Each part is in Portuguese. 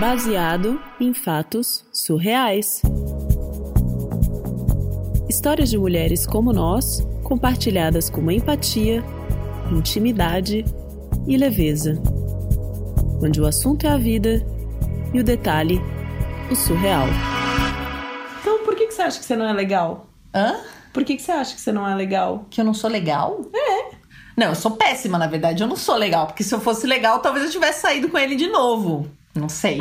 Baseado em fatos surreais. Histórias de mulheres como nós, compartilhadas com empatia, intimidade e leveza. Onde o assunto é a vida e o detalhe, o surreal. Então por que, que você acha que você não é legal? Hã? Por que, que você acha que você não é legal? Que eu não sou legal? É. Não, eu sou péssima, na verdade. Eu não sou legal. Porque se eu fosse legal, talvez eu tivesse saído com ele de novo. Não sei.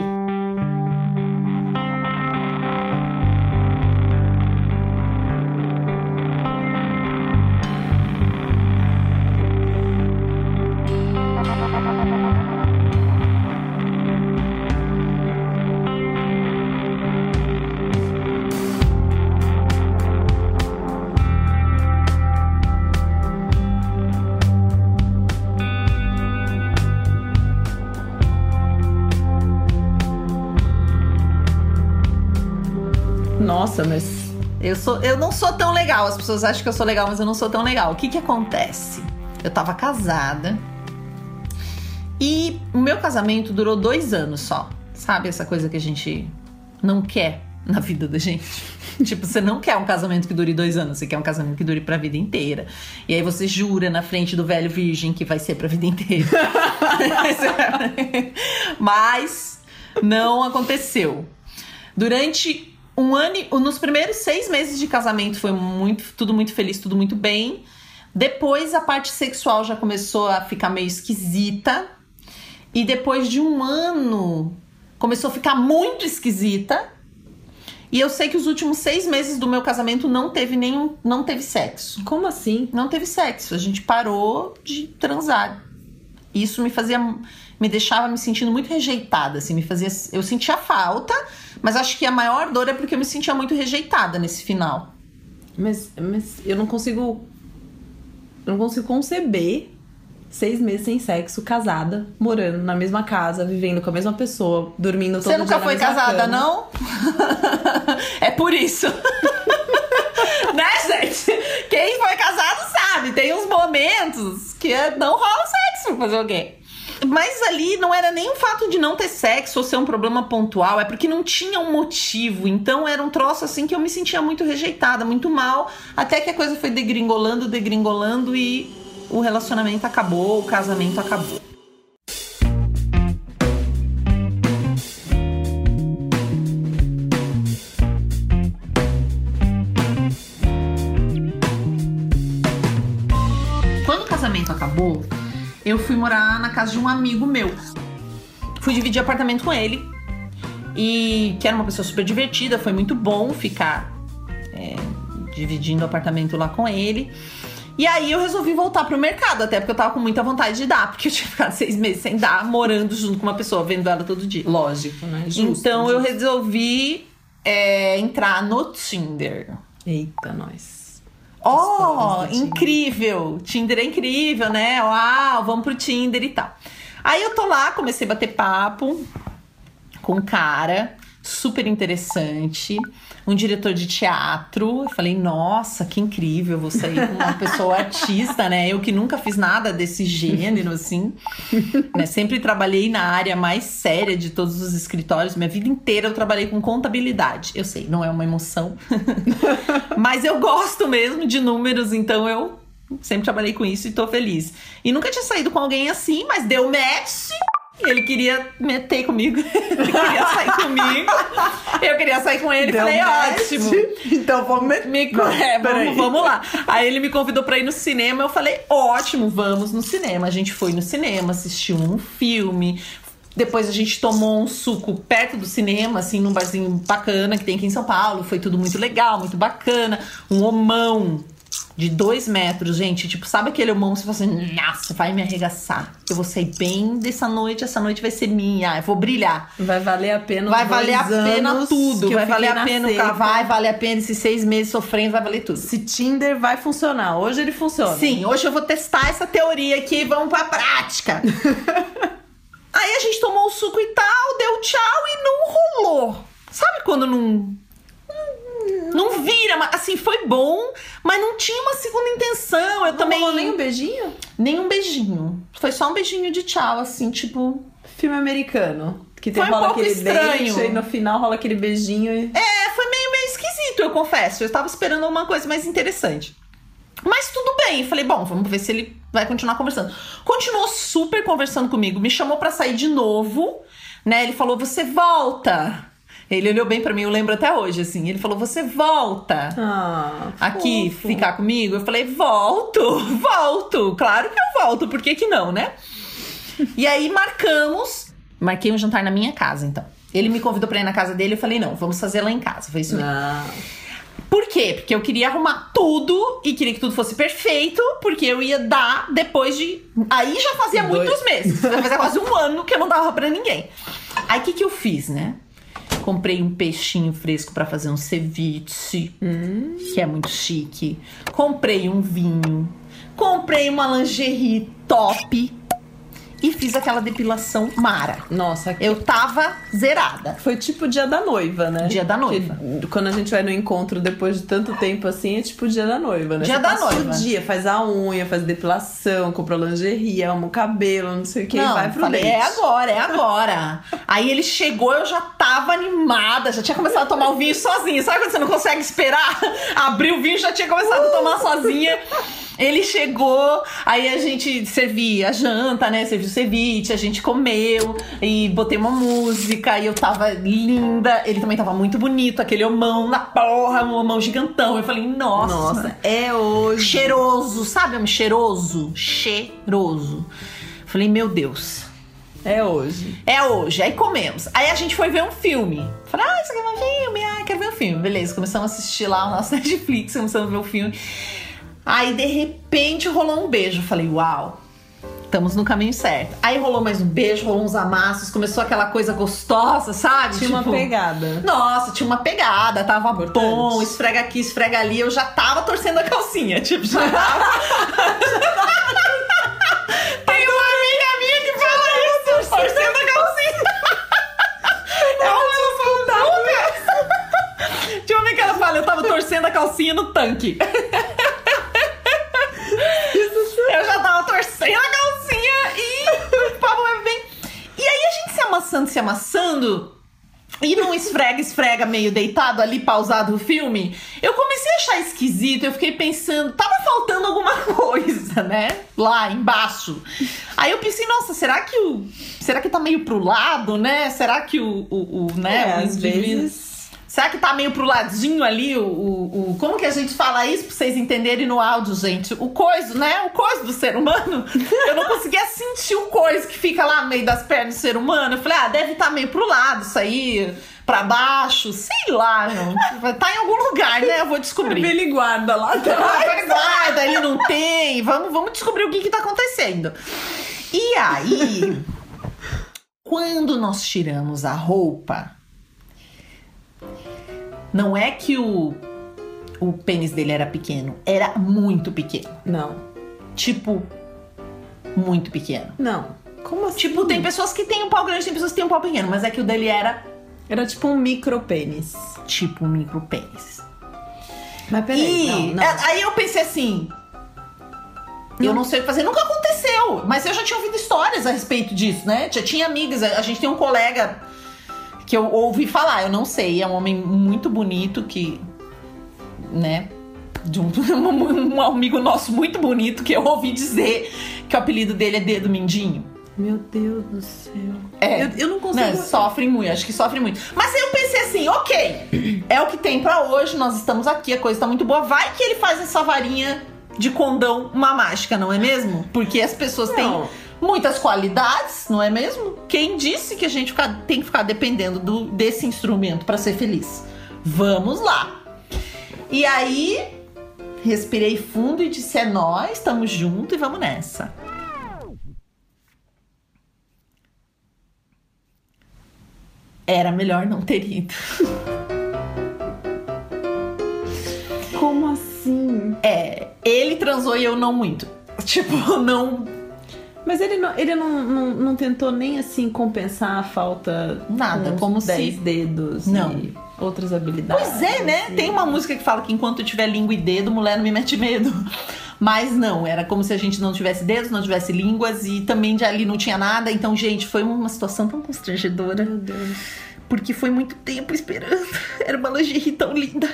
Nossa, mas. Eu, sou, eu não sou tão legal. As pessoas acham que eu sou legal, mas eu não sou tão legal. O que que acontece? Eu tava casada. E o meu casamento durou dois anos só. Sabe essa coisa que a gente não quer na vida da gente? tipo, você não quer um casamento que dure dois anos, você quer um casamento que dure pra vida inteira. E aí você jura na frente do velho virgem que vai ser pra vida inteira. Mas não aconteceu. Durante um ano, nos primeiros seis meses de casamento foi muito, tudo muito feliz, tudo muito bem. Depois a parte sexual já começou a ficar meio esquisita. E depois de um ano começou a ficar muito esquisita. E eu sei que os últimos seis meses do meu casamento não teve nenhum, não teve sexo. Como assim? Não teve sexo. A gente parou de transar. Isso me fazia, me deixava me sentindo muito rejeitada, assim, me fazia, eu sentia falta, mas acho que a maior dor é porque eu me sentia muito rejeitada nesse final. Mas, mas eu não consigo. Eu não consigo conceber seis meses sem sexo, casada, morando na mesma casa, vivendo com a mesma pessoa, dormindo todo Você dia nunca foi casada, cama. não? é por isso. né, gente? Quem foi casado sabe, tem uns momentos que não rola sexo fazer o quê? Mas ali não era nem o fato de não ter sexo ou ser um problema pontual, é porque não tinha um motivo. Então era um troço assim que eu me sentia muito rejeitada, muito mal, até que a coisa foi degringolando, degringolando e o relacionamento acabou, o casamento acabou. Quando o casamento acabou, eu fui morar na casa de um amigo meu. Fui dividir apartamento com ele. E que era uma pessoa super divertida, foi muito bom ficar é, dividindo apartamento lá com ele. E aí eu resolvi voltar pro mercado, até porque eu tava com muita vontade de dar, porque eu tinha ficado seis meses sem dar, morando junto com uma pessoa, vendo ela todo dia. Lógico, né? Justo, então eu justo. resolvi é, entrar no Tinder. Eita, nós. Oh, Tinder. incrível! Tinder é incrível, né? Uau, vamos pro Tinder e tal. Aí eu tô lá, comecei a bater papo com um cara super interessante, um diretor de teatro. Eu falei, nossa, que incrível, vou sair com uma pessoa artista, né? Eu que nunca fiz nada desse gênero, assim. né? Sempre trabalhei na área mais séria de todos os escritórios. Minha vida inteira eu trabalhei com contabilidade. Eu sei, não é uma emoção. Mas eu gosto mesmo de números, então eu sempre trabalhei com isso e tô feliz. E nunca tinha saído com alguém assim, mas deu match. Ele queria meter comigo. Ele queria sair comigo. Eu queria sair com ele. Deu falei, match. ótimo. Então vamos met- Me, Não, é, vamos, vamos lá. Aí ele me convidou pra ir no cinema. Eu falei, ótimo, vamos no cinema. A gente foi no cinema, assistiu um filme. Depois a gente tomou um suco perto do cinema, assim, num barzinho bacana que tem aqui em São Paulo. Foi tudo muito legal, muito bacana. Um homão de dois metros, gente. Tipo, sabe aquele homão que você fala assim, nossa, vai me arregaçar. Eu vou sair bem dessa noite, essa noite vai ser minha. Eu vou brilhar. Vai valer a pena Vai valer a pena tudo. Vai valer a na pena o vai valer a pena esses seis meses sofrendo, vai valer tudo. Esse Tinder vai funcionar. Hoje ele funciona. Sim, hoje eu vou testar essa teoria aqui, vamos pra prática. Aí a gente tomou o suco e tal, deu tchau e não rolou. Sabe quando não. Não vira, mas assim, foi bom, mas não tinha uma segunda intenção. Eu Não também. rolou nem um beijinho? Nem um beijinho. Foi só um beijinho de tchau, assim, tipo. Filme americano. Que tem, Foi um rola pouco aquele estranho. date e no final rola aquele beijinho e. É, foi meio, meio esquisito, eu confesso. Eu estava esperando uma coisa mais interessante. Mas tudo bem. Falei, bom, vamos ver se ele vai continuar conversando. Continuou super conversando comigo, me chamou pra sair de novo, né? Ele falou: "Você volta". Ele olhou bem pra mim, eu lembro até hoje assim. Ele falou: "Você volta". Ah, Aqui, fofo. ficar comigo? Eu falei, volto, volto. Claro que eu volto, por que que não, né? E aí marcamos, marquei um jantar na minha casa, então. Ele me convidou pra ir na casa dele, eu falei, não, vamos fazer lá em casa. Foi isso mesmo. Não. Por quê? Porque eu queria arrumar tudo e queria que tudo fosse perfeito, porque eu ia dar depois de. Aí já fazia Dois. muitos meses. Já fazia quase um ano que eu não dava pra ninguém. Aí o que, que eu fiz, né? Comprei um peixinho fresco pra fazer um ceviche, que é muito chique. Comprei um vinho. Comprei uma lingerie top. E fiz aquela depilação mara. Nossa, Eu tava zerada. Foi tipo dia da noiva, né? Dia da noiva. Que quando a gente vai no encontro depois de tanto tempo assim, é tipo dia da noiva, né? Dia Você da noiva. O dia, faz a unha, faz depilação, compra lingerie, arruma o cabelo, não sei o que, Não, vai pro falei, date. é agora, é agora. Aí ele chegou, eu já tava animada, já tinha começado a tomar o vinho sozinha. Sabe quando você não consegue esperar? Abrir o vinho, já tinha começado a tomar sozinha. Ele chegou, aí a gente servia a janta, né? Serviu o ceviche, a gente comeu e botei uma música e eu tava linda. Ele também tava muito bonito, aquele homão na porra, um homão gigantão. Eu falei, nossa, Nossa, é hoje. cheiroso, sabe? homem cheiroso, cheiroso. Falei, meu Deus. É hoje. É hoje. Aí comemos. Aí a gente foi ver um filme. Falei, ah, você quer ver um filme? Ah, quero ver um filme. Beleza, começamos a assistir lá o nosso Netflix, começamos a ver o filme. Aí, de repente, rolou um beijo. Falei, uau, estamos no caminho certo. Aí rolou mais um beijo, rolou uns amassos, começou aquela coisa gostosa, sabe? Tinha uma Tipo, pegada. Nossa, tinha uma pegada, tava Importante. bom, esfrega aqui, esfrega ali. Eu já tava torcendo a calcinha, tipo, já tava. Tem uma amiga minha que fala isso, torcendo a calcinha. É Deixa eu ver que ela fala, eu tava torcendo a calcinha no tanque. Eu já tava torcendo a calcinha e o papo vai bem. E aí a gente se amassando, se amassando. E num esfrega, esfrega meio deitado ali, pausado o filme, eu comecei a achar esquisito, eu fiquei pensando, tava faltando alguma coisa, né? Lá embaixo. Aí eu pensei, nossa, será que o. Será que tá meio pro lado, né? Será que o. o, o né? É, o às vezes. Será que tá meio pro ladinho ali o, o, o- Como que a gente fala isso pra vocês entenderem no áudio, gente? O coiso, né? O coiso do ser humano. Eu não conseguia sentir o coiso que fica lá no meio das pernas do ser humano. Eu falei, ah, deve estar tá meio pro lado, isso aí, pra baixo, sei lá, não. Tá em algum lugar, né? Eu vou descobrir. Ele guarda lá atrás. Ah, guarda, ele não tem. Vamos, vamos descobrir o que, que tá acontecendo. E aí, quando nós tiramos a roupa, não é que o, o pênis dele era pequeno, era muito pequeno. Não. Tipo, muito pequeno. Não. Como assim? Tipo, tem pessoas que têm um pau grande, tem pessoas que têm um pau pequeno, mas é que o dele era Era tipo um micro pênis. tipo um micro pênis. Mas peraí, E não, não. aí eu pensei assim. Eu não sei o que fazer, nunca aconteceu. Mas eu já tinha ouvido histórias a respeito disso, né? Já tinha amigas, a gente tem um colega que eu ouvi falar, eu não sei, é um homem muito bonito que, né? De um, um amigo nosso muito bonito que eu ouvi dizer que o apelido dele é Dedo Mindinho. Meu Deus do céu. É. Eu, eu não consigo. Né, sofre muito, acho que sofre muito. Mas aí eu pensei assim, ok, é o que tem pra hoje, nós estamos aqui, a coisa tá muito boa. Vai que ele faz essa varinha de condão uma mágica, não é mesmo? Porque as pessoas têm Não. Muitas qualidades, não é mesmo? Quem disse que a gente tem que ficar dependendo do- desse instrumento pra ser feliz? Vamos lá. E aí, respirei fundo e disse: é nós, estamos juntos e vamos nessa. Era melhor não ter ido. Como assim? É, ele transou e eu não muito. Tipo, não. Mas ele não, ele não, não, não tentou nem assim compensar a falta Nada, como se- 10 dedos Não. e outras habilidades. Pois é, né? e- Tem uma música que fala que enquanto eu tiver língua e dedo, mulher não me mete medo. Mas não, era como se a gente não tivesse dedos, não tivesse línguas e também de ali não tinha nada. Então, gente, foi uma situação tão constrangedora. Meu Deus. Porque foi muito tempo esperando. Era uma lingerie tão linda.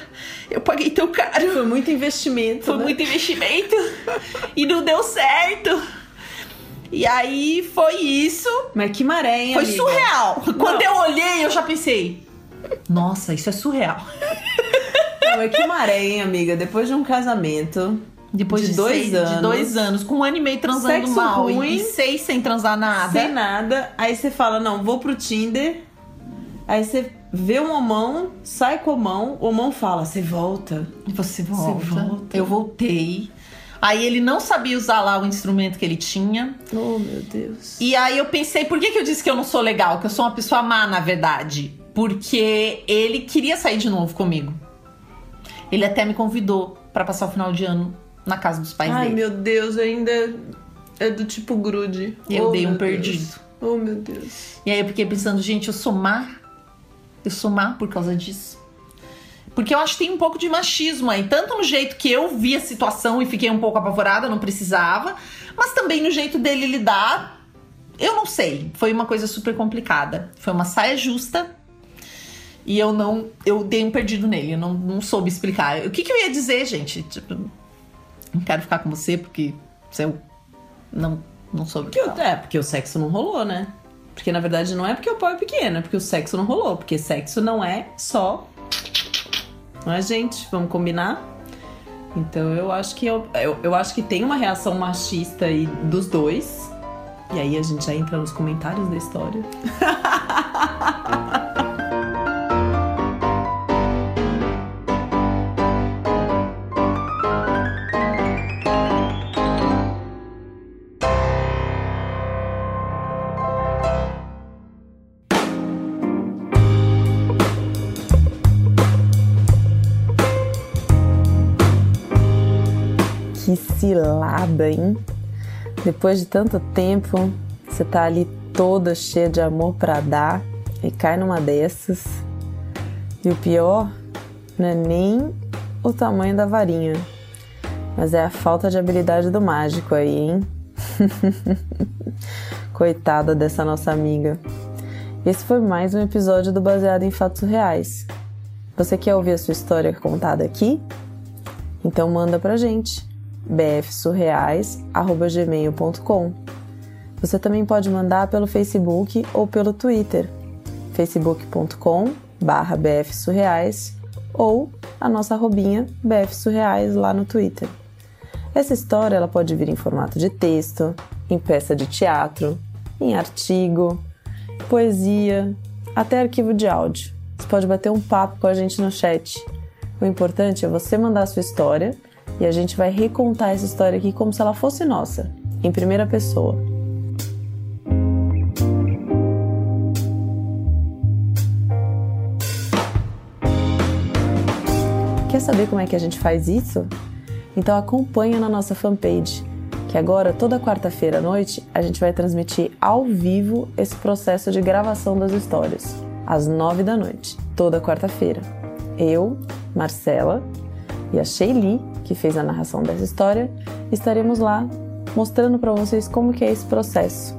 Eu paguei tão caro. Foi muito investimento. Foi né? muito investimento. e não deu certo. E aí foi isso. Mas que maré, hein, Foi amiga? surreal. Quando Não. eu olhei, eu já pensei. Nossa, isso é surreal. Não, Mas que maré, hein, amiga? Depois de um casamento. Depois De de, dois seis, anos. De dois anos, com um ano e meio transando Sexo mal ruim. e seis sem transar nada. Sem nada. Aí você fala, não, vou pro Tinder. Aí você vê o homão, sai com o homão. O homão fala, você volta. Você volta. volta. Eu voltei. Aí ele não sabia usar lá o instrumento que ele tinha. Oh, meu Deus. E aí eu pensei, por que, que eu disse que eu não sou legal? Que eu sou uma pessoa má, na verdade. Porque ele queria sair de novo comigo. Ele até me convidou pra passar o final de ano na casa dos pais Ai, dele. meu Deus, ainda é do tipo grude. Eu Oh, dei um perdido. Deus. Oh, meu Deus. E aí eu fiquei pensando, gente, eu sou má? Eu sou má por causa disso? Porque eu acho que tem um pouco de machismo aí, tanto no jeito que eu vi a situação e fiquei um pouco apavorada, não precisava, mas também no jeito dele lidar. Eu não sei, foi uma coisa super complicada. Foi uma saia justa e eu não. Eu dei um perdido nele, eu não, não soube explicar. O que, que eu ia dizer, gente? Tipo, não quero ficar com você porque você não, não soube. o que Porque o- é, porque o sexo não rolou, né? Porque na verdade não é porque o pau é pequeno, é porque o sexo não rolou. Porque sexo não é só. Não é, gente? Vamos combinar? Então eu acho que eu, eu, eu acho que tem uma reação machista aí dos dois. E aí a gente já entra nos comentários da história. cilada, hein? Depois de tanto tempo, você tá ali toda cheia de amor pra dar e cai numa dessas. E o pior não é nem o tamanho da varinha, mas é a falta de habilidade do mágico aí, hein? Coitada dessa nossa amiga. Esse foi mais um episódio do Baseado em Fatos Reais. Você quer ouvir a sua história contada aqui? Então manda pra gente bfsurreais@gmail.com. Você também pode mandar pelo Facebook ou pelo Twitter, facebook.com/bfsurreais ou a nossa arrobinha bfsurreais lá no Twitter. Essa história ela pode vir em formato de texto, em peça de teatro, em artigo, poesia, até arquivo de áudio. Você pode bater um papo com a gente no chat. O importante é você mandar a sua história e a gente vai recontar essa história aqui como se ela fosse nossa, em primeira pessoa. Quer saber como é que a gente faz isso? Então acompanha na nossa fanpage, que agora toda quarta-feira à noite a gente vai transmitir ao vivo esse processo de gravação das histórias, às nove da noite, toda quarta-feira. Eu, Marcela e a Sheili, que fez a narração dessa história, estaremos lá mostrando para vocês como que é esse processo.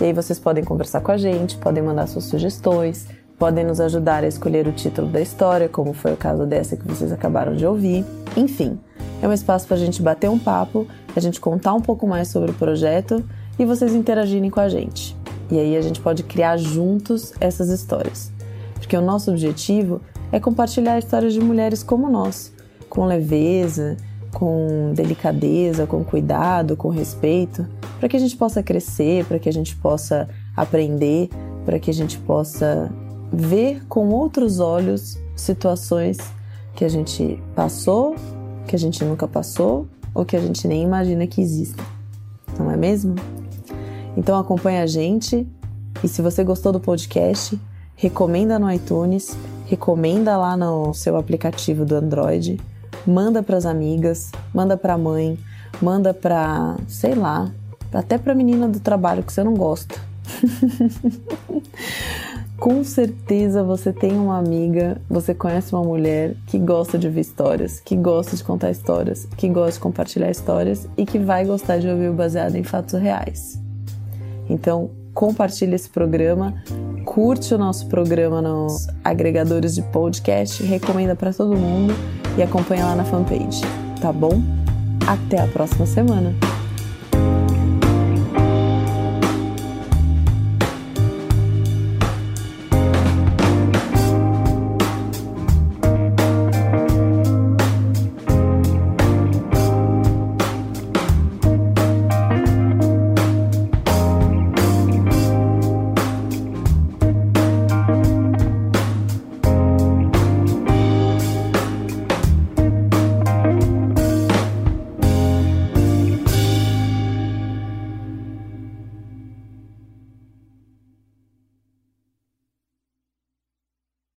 E aí vocês podem conversar com a gente, podem mandar suas sugestões, podem nos ajudar a escolher o título da história, como foi o caso dessa que vocês acabaram de ouvir. Enfim, é um espaço para a gente bater um papo, a gente contar um pouco mais sobre o projeto e vocês interagirem com a gente. E aí a gente pode criar juntos essas histórias. Porque o nosso objetivo é compartilhar histórias de mulheres como nós, com leveza, com delicadeza, com cuidado, com respeito, para que a gente possa crescer, para que a gente possa aprender, para que a gente possa ver com outros olhos situações que a gente passou, que a gente nunca passou ou que a gente nem imagina que existem. Não é mesmo? Então acompanha a gente e se você gostou do podcast, recomenda no iTunes, recomenda lá no seu aplicativo do Android, manda para as amigas, manda para a mãe, manda para, sei lá, até para a menina do trabalho que você não gosta. com certeza você tem uma amiga, você conhece uma mulher que gosta de ouvir histórias, que gosta de contar histórias, que gosta de compartilhar histórias e que vai gostar de ouvir baseado em fatos reais. Então, compartilhe esse programa, curte o nosso programa nos agregadores de podcast, recomenda para todo mundo e acompanha lá na fanpage, tá bom? Até a próxima semana.